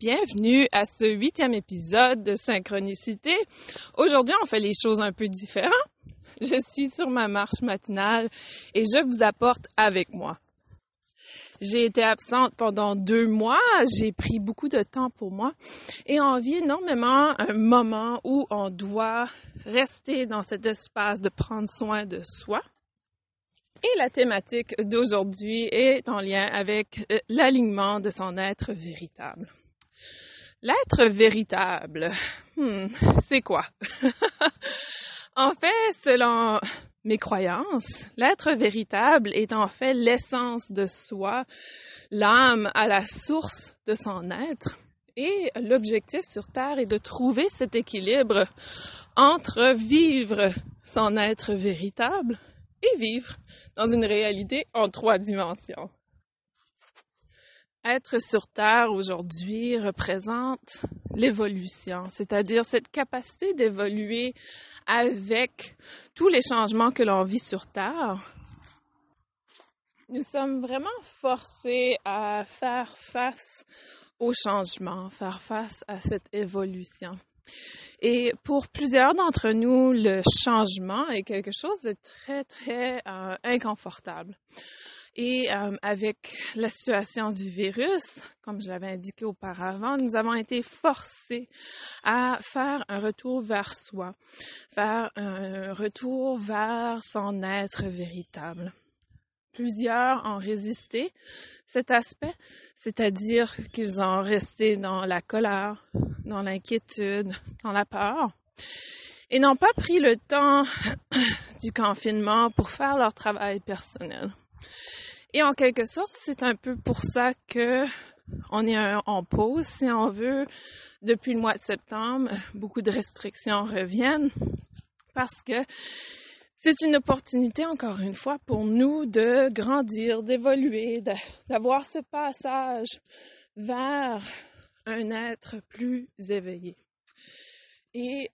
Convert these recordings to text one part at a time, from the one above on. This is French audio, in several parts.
bienvenue à ce huitième épisode de Synchronicité. Aujourd'hui, on fait les choses un peu différentes. Je suis sur ma marche matinale et je vous apporte avec moi. J'ai été absente pendant deux mois, j'ai pris beaucoup de temps pour moi et on vit énormément un moment où on doit rester dans cet espace de prendre soin de soi. Et la thématique d'aujourd'hui est en lien avec euh, l'alignement de son être véritable. L'être véritable, hmm, c'est quoi? en fait, selon mes croyances, l'être véritable est en fait l'essence de soi, l'âme à la source de son être. Et l'objectif sur Terre est de trouver cet équilibre entre vivre son être véritable et vivre dans une réalité en trois dimensions. Être sur Terre aujourd'hui représente l'évolution, c'est-à-dire cette capacité d'évoluer avec tous les changements que l'on vit sur Terre. Nous sommes vraiment forcés à faire face aux changements, faire face à cette évolution. Et pour plusieurs d'entre nous, le changement est quelque chose de très, très euh, inconfortable. Et euh, avec la situation du virus, comme je l'avais indiqué auparavant, nous avons été forcés à faire un retour vers soi, faire un retour vers son être véritable. Plusieurs ont résisté cet aspect, c'est-à-dire qu'ils ont resté dans la colère, dans l'inquiétude, dans la peur, et n'ont pas pris le temps du confinement pour faire leur travail personnel. Et en quelque sorte, c'est un peu pour ça que on est en pause, si on veut. Depuis le mois de septembre, beaucoup de restrictions reviennent parce que c'est une opportunité, encore une fois, pour nous de grandir, d'évoluer, d'avoir ce passage vers un être plus éveillé. Et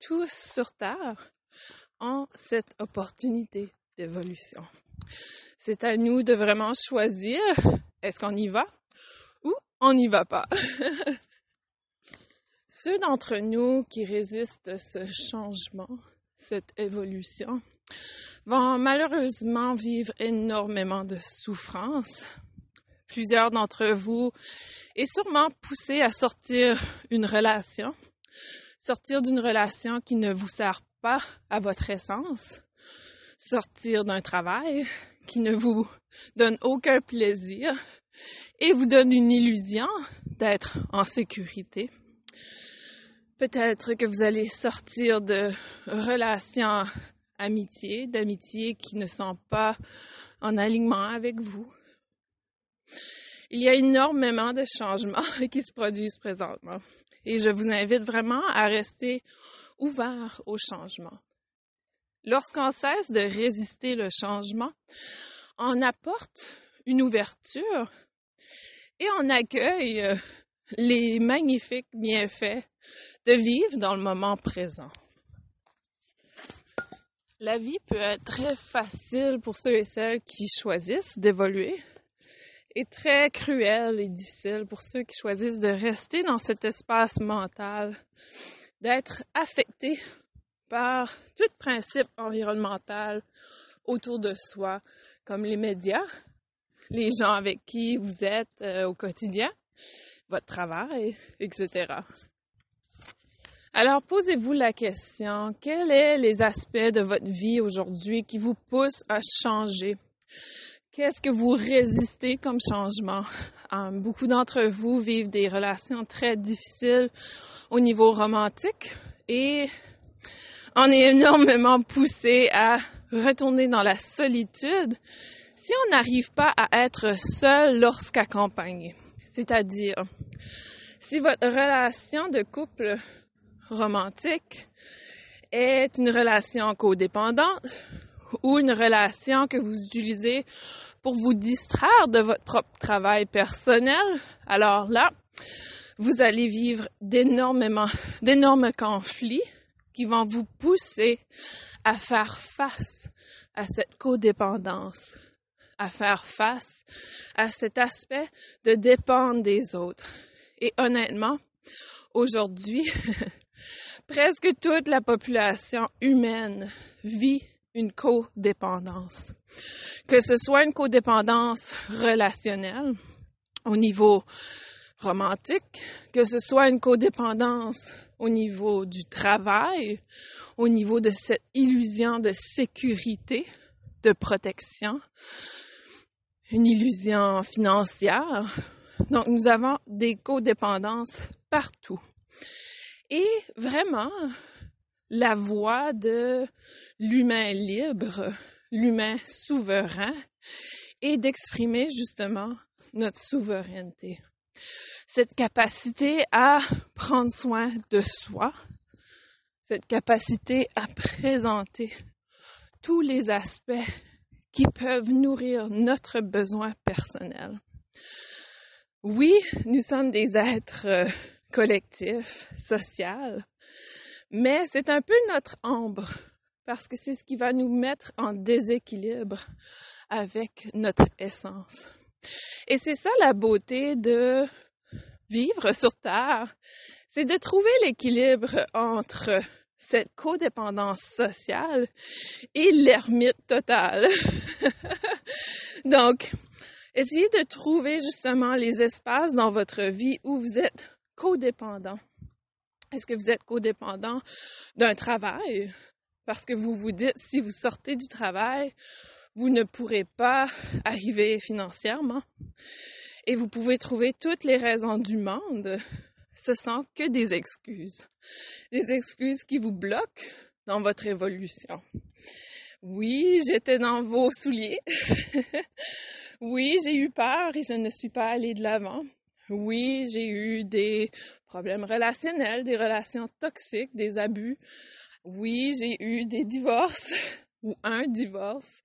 tous sur Terre ont cette opportunité d'évolution. C'est à nous de vraiment choisir est-ce qu'on y va ou on n'y va pas? Ceux d'entre nous qui résistent à ce changement, cette évolution, vont malheureusement vivre énormément de souffrance. Plusieurs d'entre vous est sûrement poussé à sortir une relation, sortir d'une relation qui ne vous sert pas à votre essence, sortir d'un travail qui ne vous donne aucun plaisir et vous donne une illusion d'être en sécurité. Peut-être que vous allez sortir de relations amitié, d'amitiés qui ne sont pas en alignement avec vous. Il y a énormément de changements qui se produisent présentement et je vous invite vraiment à rester ouvert au changement. Lorsqu'on cesse de résister le changement, on apporte une ouverture et on accueille euh, les magnifiques bienfaits de vivre dans le moment présent. La vie peut être très facile pour ceux et celles qui choisissent d'évoluer et très cruelle et difficile pour ceux qui choisissent de rester dans cet espace mental, d'être affectés par tout principe environnemental autour de soi, comme les médias, les gens avec qui vous êtes euh, au quotidien, votre travail, etc. Alors, posez-vous la question, quels sont les aspects de votre vie aujourd'hui qui vous poussent à changer? Qu'est-ce que vous résistez comme changement? Euh, beaucoup d'entre vous vivent des relations très difficiles au niveau romantique et on est énormément poussé à retourner dans la solitude si on n'arrive pas à être seul lorsqu'accompagné. C'est-à-dire, si votre relation de couple romantique est une relation codépendante ou une relation que vous utilisez pour vous distraire de votre propre travail personnel, alors là, vous allez vivre d'énormément, d'énormes conflits qui vont vous pousser à faire face à cette codépendance, à faire face à cet aspect de dépendre des autres Et honnêtement, aujourd'hui, presque toute la population humaine vit une codépendance. Que ce soit une codépendance relationnelle au niveau romantique, que ce soit une codépendance au niveau du travail, au niveau de cette illusion de sécurité, de protection, une illusion financière. Donc, nous avons des codépendances partout. Et vraiment, la voie de l'humain libre, l'humain souverain, est d'exprimer justement notre souveraineté. Cette capacité à prendre soin de soi, cette capacité à présenter tous les aspects qui peuvent nourrir notre besoin personnel. Oui, nous sommes des êtres euh, collectifs, sociaux, mais c'est un peu notre ombre parce que c'est ce qui va nous mettre en déséquilibre avec notre essence. Et c'est ça la beauté de vivre sur Terre, c'est de trouver l'équilibre entre cette codépendance sociale et l'ermite totale. Donc, essayez de trouver justement les espaces dans votre vie où vous êtes codépendant. Est-ce que vous êtes codépendant d'un travail? Parce que vous vous dites, si vous sortez du travail, vous ne pourrez pas arriver financièrement. Et vous pouvez trouver toutes les raisons du monde. Ce sont que des excuses. Des excuses qui vous bloquent dans votre évolution. Oui, j'étais dans vos souliers. oui, j'ai eu peur et je ne suis pas allée de l'avant. Oui, j'ai eu des problèmes relationnels, des relations toxiques, des abus. Oui, j'ai eu des divorces ou un divorce.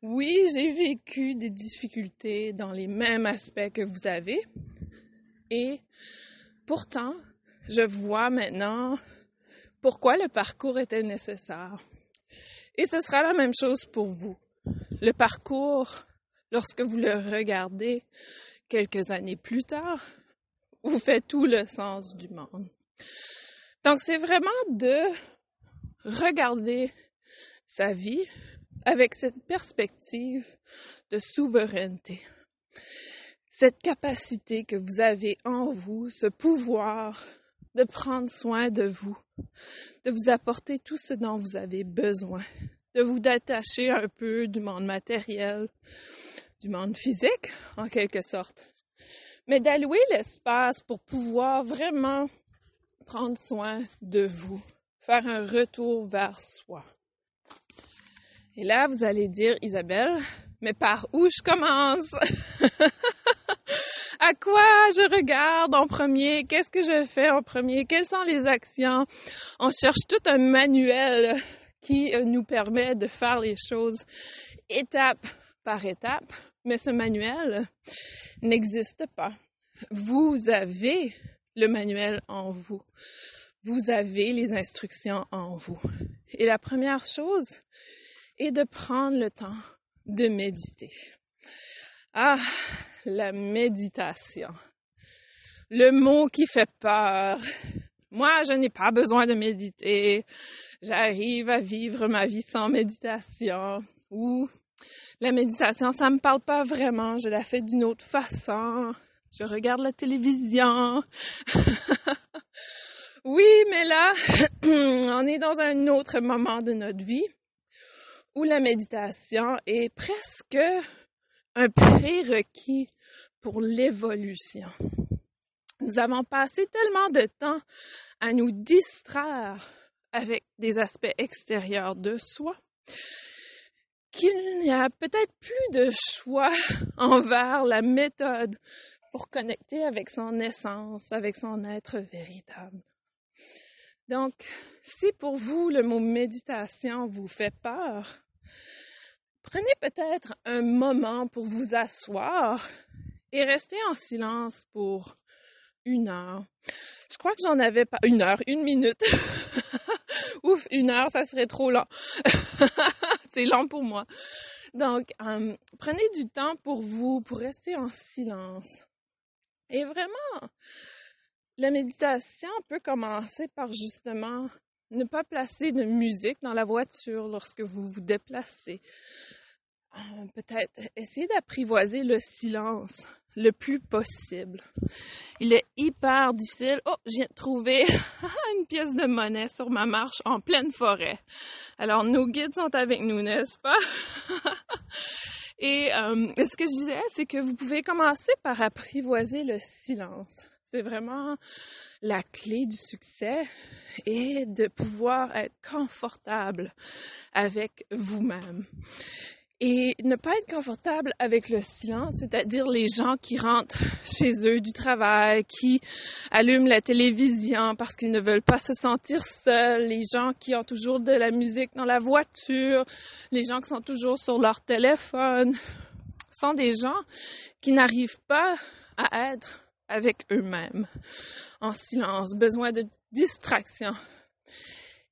Oui, j'ai vécu des difficultés dans les mêmes aspects que vous avez. Et pourtant, je vois maintenant pourquoi le parcours était nécessaire. Et ce sera la même chose pour vous. Le parcours, lorsque vous le regardez quelques années plus tard, vous fait tout le sens du monde. Donc, c'est vraiment de regarder sa vie avec cette perspective de souveraineté. Cette capacité que vous avez en vous, ce pouvoir de prendre soin de vous, de vous apporter tout ce dont vous avez besoin, de vous détacher un peu du monde matériel, du monde physique, en quelque sorte, mais d'allouer l'espace pour pouvoir vraiment prendre soin de vous, faire un retour vers soi. Et là, vous allez dire, Isabelle, mais par où je commence? à quoi je regarde en premier? Qu'est-ce que je fais en premier? Quelles sont les actions? On cherche tout un manuel qui euh, nous permet de faire les choses étape par étape, mais ce manuel n'existe pas. Vous avez le manuel en vous. Vous avez les instructions en vous. Et la première chose, et de prendre le temps de méditer. Ah, la méditation. Le mot qui fait peur. Moi, je n'ai pas besoin de méditer. J'arrive à vivre ma vie sans méditation. Ou la méditation, ça me parle pas vraiment. Je la fais d'une autre façon. Je regarde la télévision. oui, mais là, on est dans un autre moment de notre vie où la méditation est presque un prérequis pour l'évolution. Nous avons passé tellement de temps à nous distraire avec des aspects extérieurs de soi qu'il n'y a peut-être plus de choix envers la méthode pour connecter avec son essence, avec son être véritable. Donc, si pour vous le mot méditation vous fait peur, prenez peut-être un moment pour vous asseoir et rester en silence pour une heure. Je crois que j'en avais pas une heure, une minute. Ouf, une heure, ça serait trop long. C'est long pour moi. Donc, euh, prenez du temps pour vous, pour rester en silence. Et vraiment, La méditation peut commencer par justement ne pas placer de musique dans la voiture lorsque vous vous déplacez. Euh, peut-être essayer d'apprivoiser le silence le plus possible. Il est hyper difficile. Oh, j'ai trouvé une pièce de monnaie sur ma marche en pleine forêt. Alors, nos guides sont avec nous, n'est-ce pas? Et euh, ce que je disais, c'est que vous pouvez commencer par apprivoiser le silence. C'est vraiment la clé du succès et de pouvoir être confortable avec vous-même. Et ne pas être confortable avec le silence, c'est-à-dire les gens qui rentrent chez eux du travail, qui allument la télévision parce qu'ils ne veulent pas se sentir seuls, les gens qui ont toujours de la musique dans la voiture, les gens qui sont toujours sur leur téléphone, sont des gens qui n'arrivent pas à être avec eux-mêmes, en silence, besoin de distraction.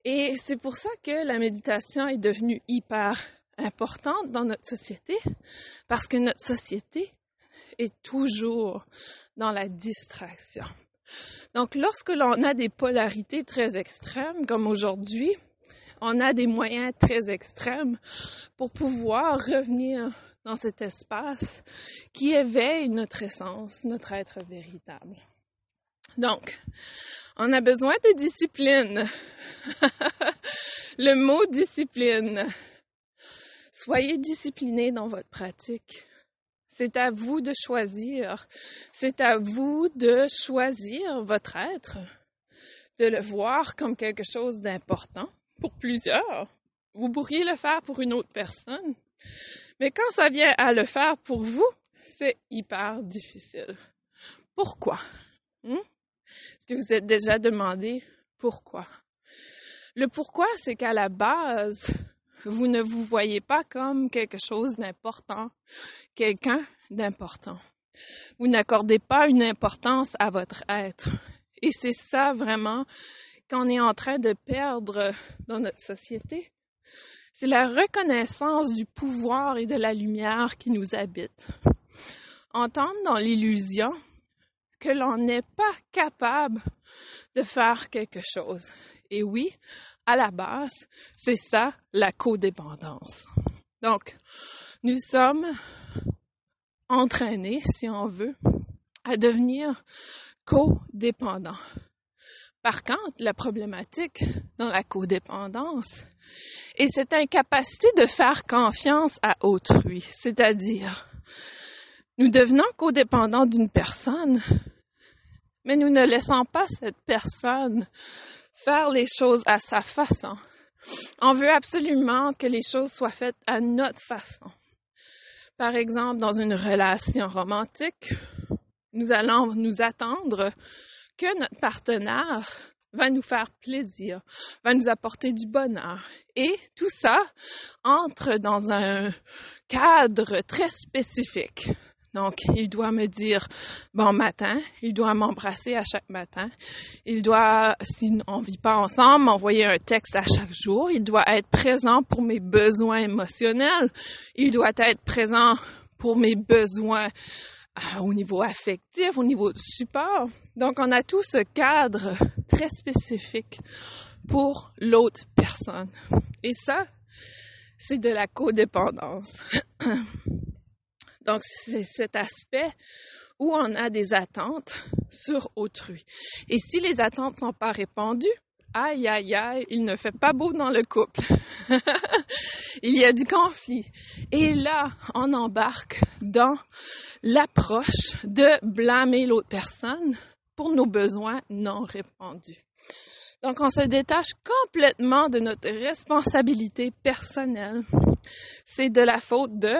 Et c'est pour ça que la méditation est devenue hyper importante dans notre société parce que notre société est toujours dans la distraction. Donc, lorsque l'on a des polarités très extrêmes, comme aujourd'hui, on a des moyens très extrêmes pour pouvoir revenir dans cet espace qui éveille notre essence, notre être véritable. Donc, on a besoin de discipline. Le mot discipline, Soyez discipliné dans votre pratique. C'est à vous de choisir. C'est à vous de choisir votre être, de le voir comme quelque chose d'important pour plusieurs. Vous pourriez le faire pour une autre personne. Mais quand ça vient à le faire pour vous, c'est hyper difficile. Pourquoi? Hmm? Est-ce que vous êtes déjà demandé pourquoi? Le pourquoi, c'est qu'à la base, vous ne vous voyez pas comme quelque chose d'important, quelqu'un d'important. Vous n'accordez pas une importance à votre être. Et c'est ça vraiment qu'on est en train de perdre dans notre société. C'est la reconnaissance du pouvoir et de la lumière qui nous habite. Entendre dans l'illusion que l'on n'est pas capable de faire quelque chose. Et oui, à la base, c'est ça la codépendance. Donc, nous sommes entraînés, si on veut, à devenir codépendants. Par contre, la problématique dans la codépendance est cette incapacité de faire confiance à autrui, c'est-à-dire nous devenons codépendants d'une personne, mais nous ne laissons pas cette personne faire les choses à sa façon. On veut absolument que les choses soient faites à notre façon. Par exemple, dans une relation romantique, nous allons nous attendre que notre partenaire va nous faire plaisir, va nous apporter du bonheur. Et tout ça entre dans un cadre très spécifique. Donc, il doit me dire bon matin, il doit m'embrasser à chaque matin, il doit, si on vit pas ensemble, m'envoyer un texte à chaque jour, il doit être présent pour mes besoins émotionnels, il doit être présent pour mes besoins au niveau affectif, au niveau de support. Donc, on a tout ce cadre très spécifique pour l'autre personne. Et ça, c'est de la codépendance. Donc, c'est cet aspect où on a des attentes sur autrui. Et si les attentes sont pas répondues, aïe, aïe, aïe, il ne fait pas beau dans le couple. il y a du conflit. Et là, on embarque dans l'approche de blâmer l'autre personne pour nos besoins non répondus. Donc, on se détache complètement de notre responsabilité personnelle. C'est de la faute de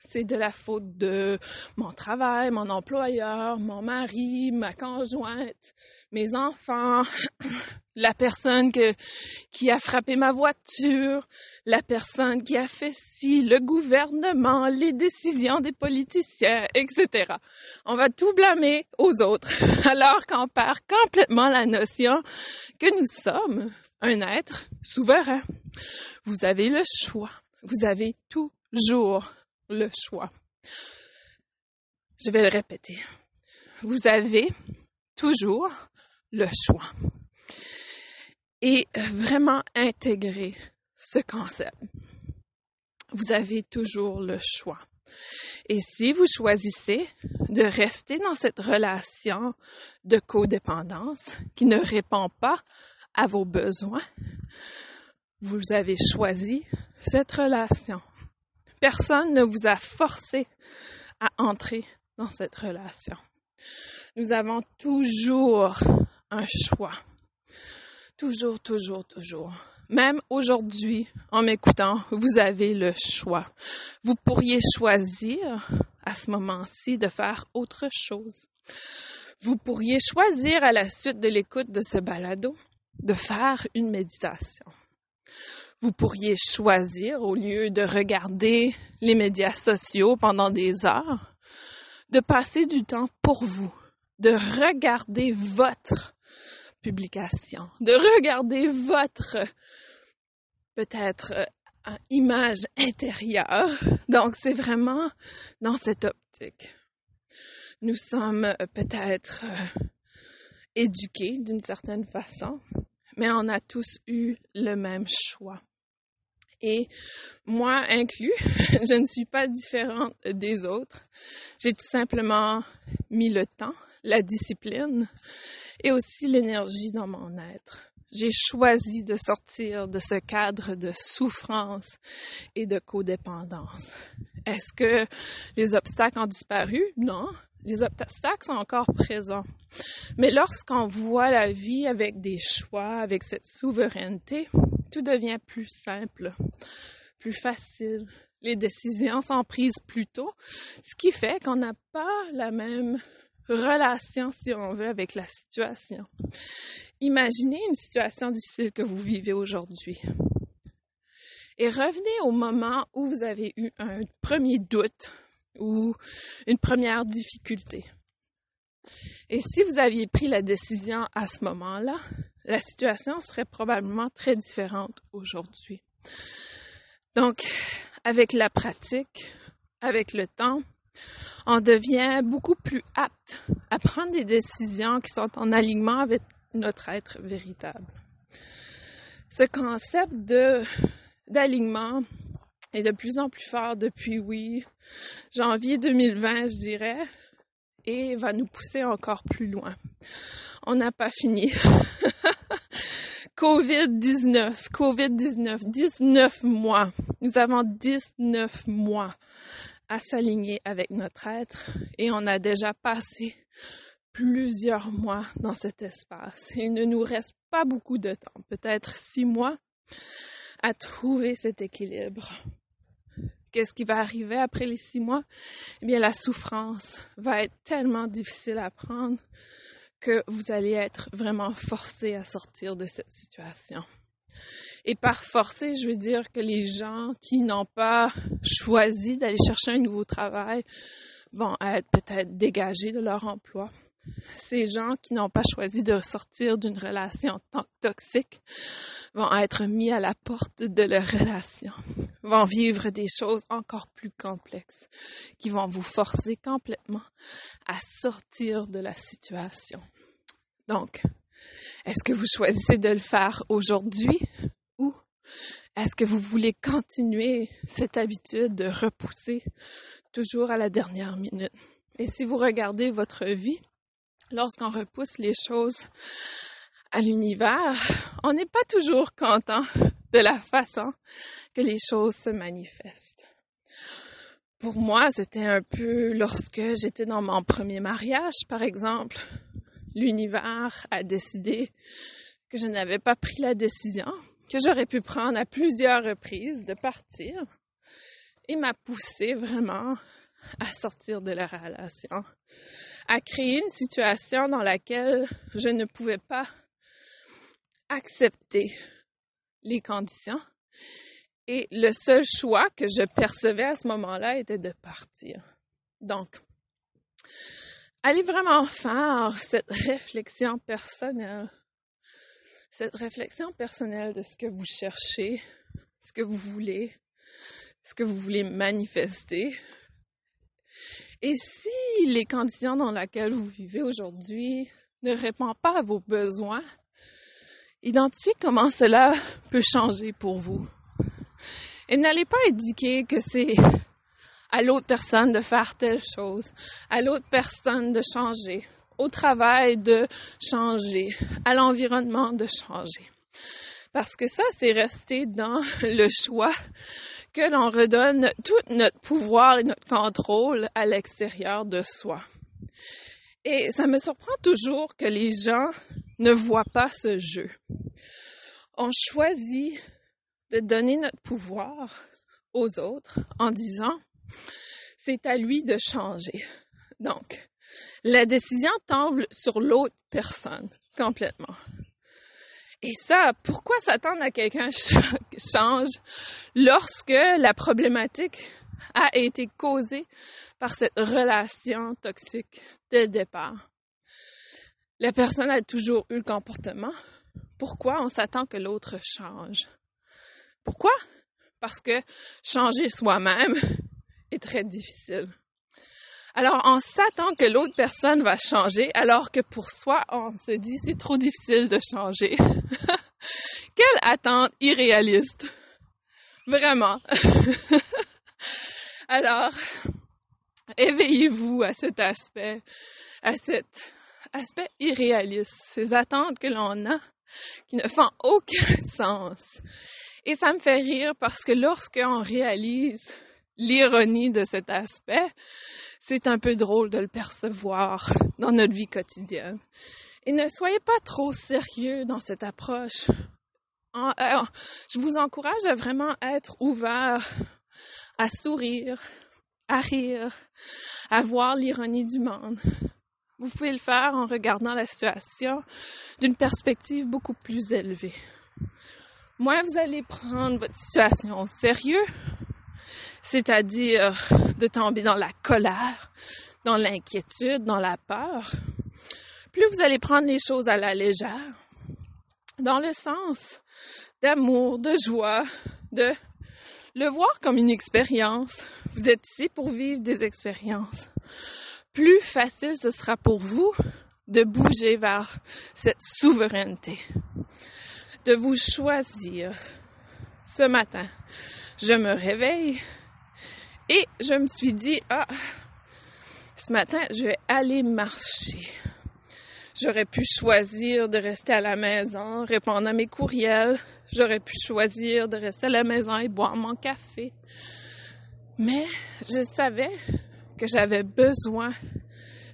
c'est de la faute de mon travail, mon employeur, mon mari, ma conjointe, mes enfants, la personne qui a frappé ma voiture, la personne qui a fait ci, le gouvernement, les décisions des politiciens, etc. On va tout blâmer aux autres, alors qu'on perd complètement la notion que nous sommes un être souverain. Vous avez le choix. Vous avez toujours le choix. Je vais le répéter. Vous avez toujours le choix. Et euh, vraiment intégrer ce concept. Vous avez toujours le choix. Et si vous choisissez de rester dans cette relation de codépendance qui ne répond pas à vos besoins, vous avez choisi cette relation. Personne ne vous a forcé à entrer dans cette relation. Nous avons toujours un choix. Toujours, toujours, toujours. Même aujourd'hui, en m'écoutant, vous avez le choix. Vous pourriez choisir à ce moment-ci de faire autre chose. Vous pourriez choisir à la suite de l'écoute de ce balado de faire une méditation. Vous pourriez choisir, au lieu de regarder les médias sociaux pendant des heures, de passer du temps pour vous, de regarder votre publication, de regarder votre peut-être euh, image intérieure. Donc c'est vraiment dans cette optique. Nous sommes euh, peut-être euh, éduqués d'une certaine façon, mais on a tous eu le même choix. Et moi inclus, je ne suis pas différente des autres. J'ai tout simplement mis le temps, la discipline et aussi l'énergie dans mon être. J'ai choisi de sortir de ce cadre de souffrance et de codépendance. Est-ce que les obstacles ont disparu? Non. Les obstacles sont encore présents. Mais lorsqu'on voit la vie avec des choix, avec cette souveraineté, tout devient plus simple, plus facile. Les décisions sont prises plus tôt, ce qui fait qu'on n'a pas la même relation, si on veut, avec la situation. Imaginez une situation difficile que vous vivez aujourd'hui. Et revenez au moment où vous avez eu un premier doute ou une première difficulté. Et si vous aviez pris la décision à ce moment-là, la situation serait probablement très différente aujourd'hui. Donc, avec la pratique, avec le temps, on devient beaucoup plus apte à prendre des décisions qui sont en alignement avec notre être véritable. Ce concept d'alignement est de plus en plus fort depuis, oui, janvier 2020, je dirais, et va nous pousser encore plus loin. On n'a pas fini. COVID-19, COVID-19, 19 mois. Nous avons 19 mois à s'aligner avec notre être et on a déjà passé plusieurs mois dans cet espace. Il ne nous reste pas beaucoup de temps, peut-être six mois, à trouver cet équilibre. Qu'est-ce qui va arriver après les six mois? Eh bien, la souffrance va être tellement difficile à prendre que vous allez être vraiment forcé à sortir de cette situation. Et par forcer, je veux dire que les gens qui n'ont pas choisi d'aller chercher un nouveau travail vont être peut-être dégagés de leur emploi. Ces gens qui n'ont pas choisi de sortir d'une relation toxique vont être mis à la porte de leur relation, vont vivre des choses encore plus complexes qui vont vous forcer complètement à sortir de la situation. Donc, est-ce que vous choisissez de le faire aujourd'hui ou est-ce que vous voulez continuer cette habitude de repousser toujours à la dernière minute? Et si vous regardez votre vie, lorsqu'on repousse les choses à l'univers, on n'est pas toujours content de la façon que les choses se manifestent. Pour moi, c'était un peu lorsque j'étais dans mon premier mariage, par exemple, l'univers a décidé que je n'avais pas pris la décision que j'aurais pu prendre à plusieurs reprises de partir et m'a poussé vraiment à sortir de la relation, à créer une situation dans laquelle je ne pouvais pas accepter les conditions et le seul choix que je percevais à ce moment-là était de partir. Donc, allez vraiment faire cette réflexion personnelle cette réflexion personnelle de ce que vous cherchez, ce que vous voulez, ce que vous voulez manifester. Et si les conditions dans lesquelles vous vivez aujourd'hui ne répond pas à vos besoins, identifiez comment cela peut changer pour vous. Et n'allez pas indiquer que c'est à l'autre personne de faire telle chose, à l'autre personne de changer, au travail de changer, à l'environnement de changer. Parce que ça, c'est rester dans le choix que l'on redonne tout notre pouvoir et notre contrôle à l'extérieur de soi. Et ça me surprend toujours que les gens ne voient pas ce jeu. On choisit de donner notre pouvoir aux autres en disant c'est à lui de changer. Donc, la décision tombe sur l'autre personne complètement. Et ça, pourquoi s'attendre à quelqu'un change lorsque la problématique a été causée par cette relation toxique dès le départ? La personne a toujours eu le comportement. Pourquoi on s'attend que l'autre change? Pourquoi? Parce que changer soi-même est très difficile. Alors, on s'attend que l'autre personne va changer, alors que pour soi, on se dit c'est trop difficile de changer. Quelle attente irréaliste. Vraiment. alors, éveillez-vous à cet aspect, à cet aspect irréaliste, ces attentes que l'on a qui ne font aucun sens. Et ça me fait rire parce que lorsqu'on réalise l'ironie de cet aspect, c'est un peu drôle de le percevoir dans notre vie quotidienne. Et ne soyez pas trop sérieux dans cette approche. Je vous encourage à vraiment être ouvert, à sourire, à rire, à voir l'ironie du monde. Vous pouvez le faire en regardant la situation d'une perspective beaucoup plus élevée. Moins vous allez prendre votre situation au sérieux, c'est-à-dire de tomber dans la colère, dans l'inquiétude, dans la peur, plus vous allez prendre les choses à la légère, dans le sens d'amour, de joie, de le voir comme une expérience. Vous êtes ici pour vivre des expériences. Plus facile ce sera pour vous de bouger vers cette souveraineté, de vous choisir. Ce matin, je me réveille et je me suis dit, ah, ce matin, je vais aller marcher. J'aurais pu choisir de rester à la maison, répondre à mes courriels. J'aurais pu choisir de rester à la maison et boire mon café. Mais je savais que j'avais besoin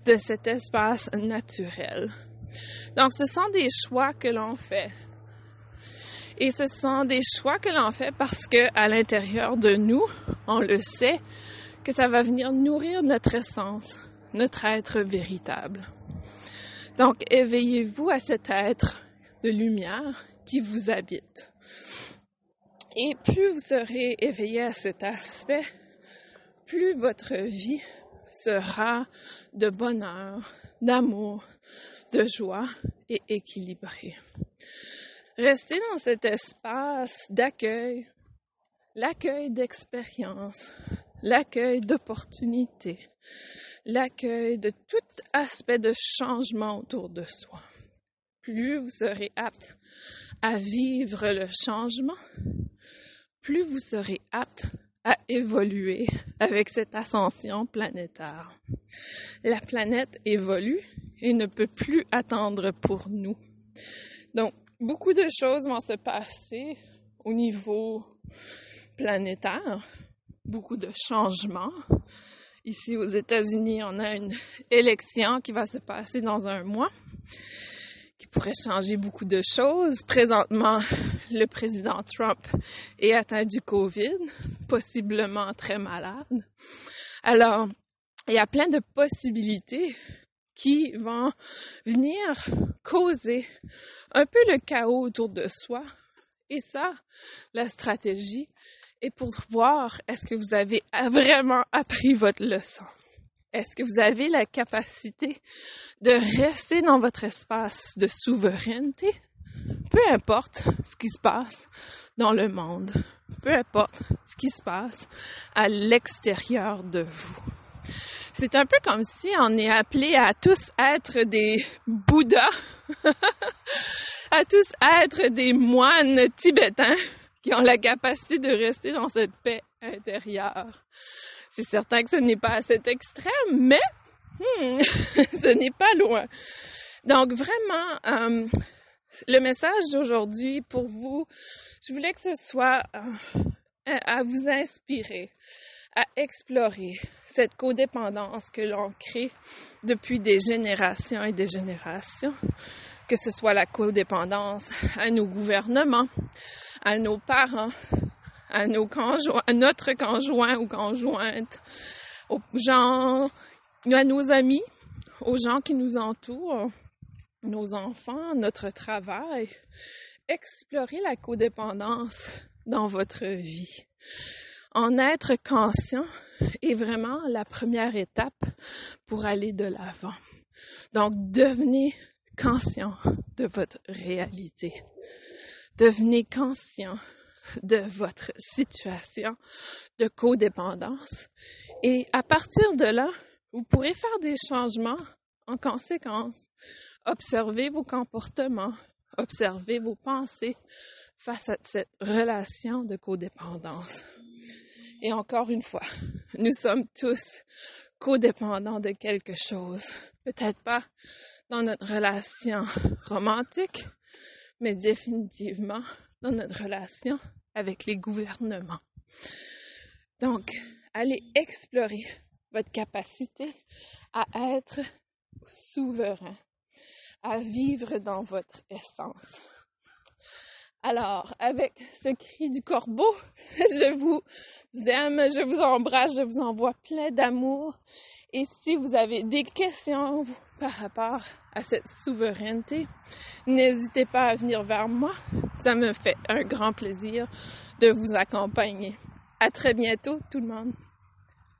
de cet espace naturel. Donc, ce sont des choix que l'on fait. Et ce sont des choix que l'on fait parce que à l'intérieur de nous, on le sait, que ça va venir nourrir notre essence, notre être véritable. Donc, éveillez-vous à cet être de lumière qui vous habite. Et plus vous serez éveillé à cet aspect, plus votre vie sera de bonheur, d'amour, de joie et équilibrée. Restez dans cet espace d'accueil, l'accueil d'expérience, l'accueil d'opportunités, l'accueil de tout aspect de changement autour de soi. Plus vous serez apte à vivre le changement, plus vous serez apte à évoluer avec cette ascension planétaire. La planète évolue et ne peut plus attendre pour nous. Donc, beaucoup de choses vont se passer au niveau planétaire, beaucoup de changements. Ici aux États-Unis, on a une élection qui va se passer dans un mois, qui pourrait changer beaucoup de choses. Présentement, le président Trump est atteint du COVID, possiblement très malade. Alors, il y a plein de possibilités qui vont venir causer un peu le chaos autour de soi. Et ça, la stratégie est pour voir est-ce que vous avez vraiment appris votre leçon? Est-ce que vous avez la capacité de rester dans votre espace de souveraineté, peu importe ce qui se passe dans le monde, peu importe ce qui se passe à l'extérieur de vous. C'est un peu comme si on est appelé à tous être des Bouddhas, à tous être des moines tibétains qui ont la capacité de rester dans cette paix intérieure. C'est certain que ce n'est pas à cet extrême, mais hmm, ce n'est pas loin. Donc vraiment, euh, le message d'aujourd'hui pour vous, je voulais que ce soit euh, à vous inspirer, à explorer cette codépendance que l'on crée depuis des générations et des générations, que ce soit la codépendance à nos gouvernements, à nos parents, à nos conjoints, à notre conjoint ou conjointe, aux gens, à nos amis, aux gens qui nous entourent, nos enfants, notre travail. Explorer la codépendance dans votre vie. En être conscient est vraiment la première étape pour aller de l'avant. Donc, devenez conscient de votre réalité. Devenez conscient de votre situation de codépendance. Et à partir de là, vous pourrez faire des changements en conséquence. Observez vos comportements, observez vos pensées face à cette relation de codépendance. Et encore une fois, nous sommes tous codépendants de quelque chose. Peut-être pas dans notre relation romantique, mais définitivement dans notre relation avec les gouvernements. Donc, allez explorer votre capacité à être souverain, à vivre dans votre essence. Alors, avec ce cri du corbeau, je vous aime, je vous embrasse, je vous envoie plein d'amour. Et si vous avez des questions par rapport à cette souveraineté, n'hésitez pas à venir vers moi. Ça me fait un grand plaisir de vous accompagner. À très bientôt, tout le monde.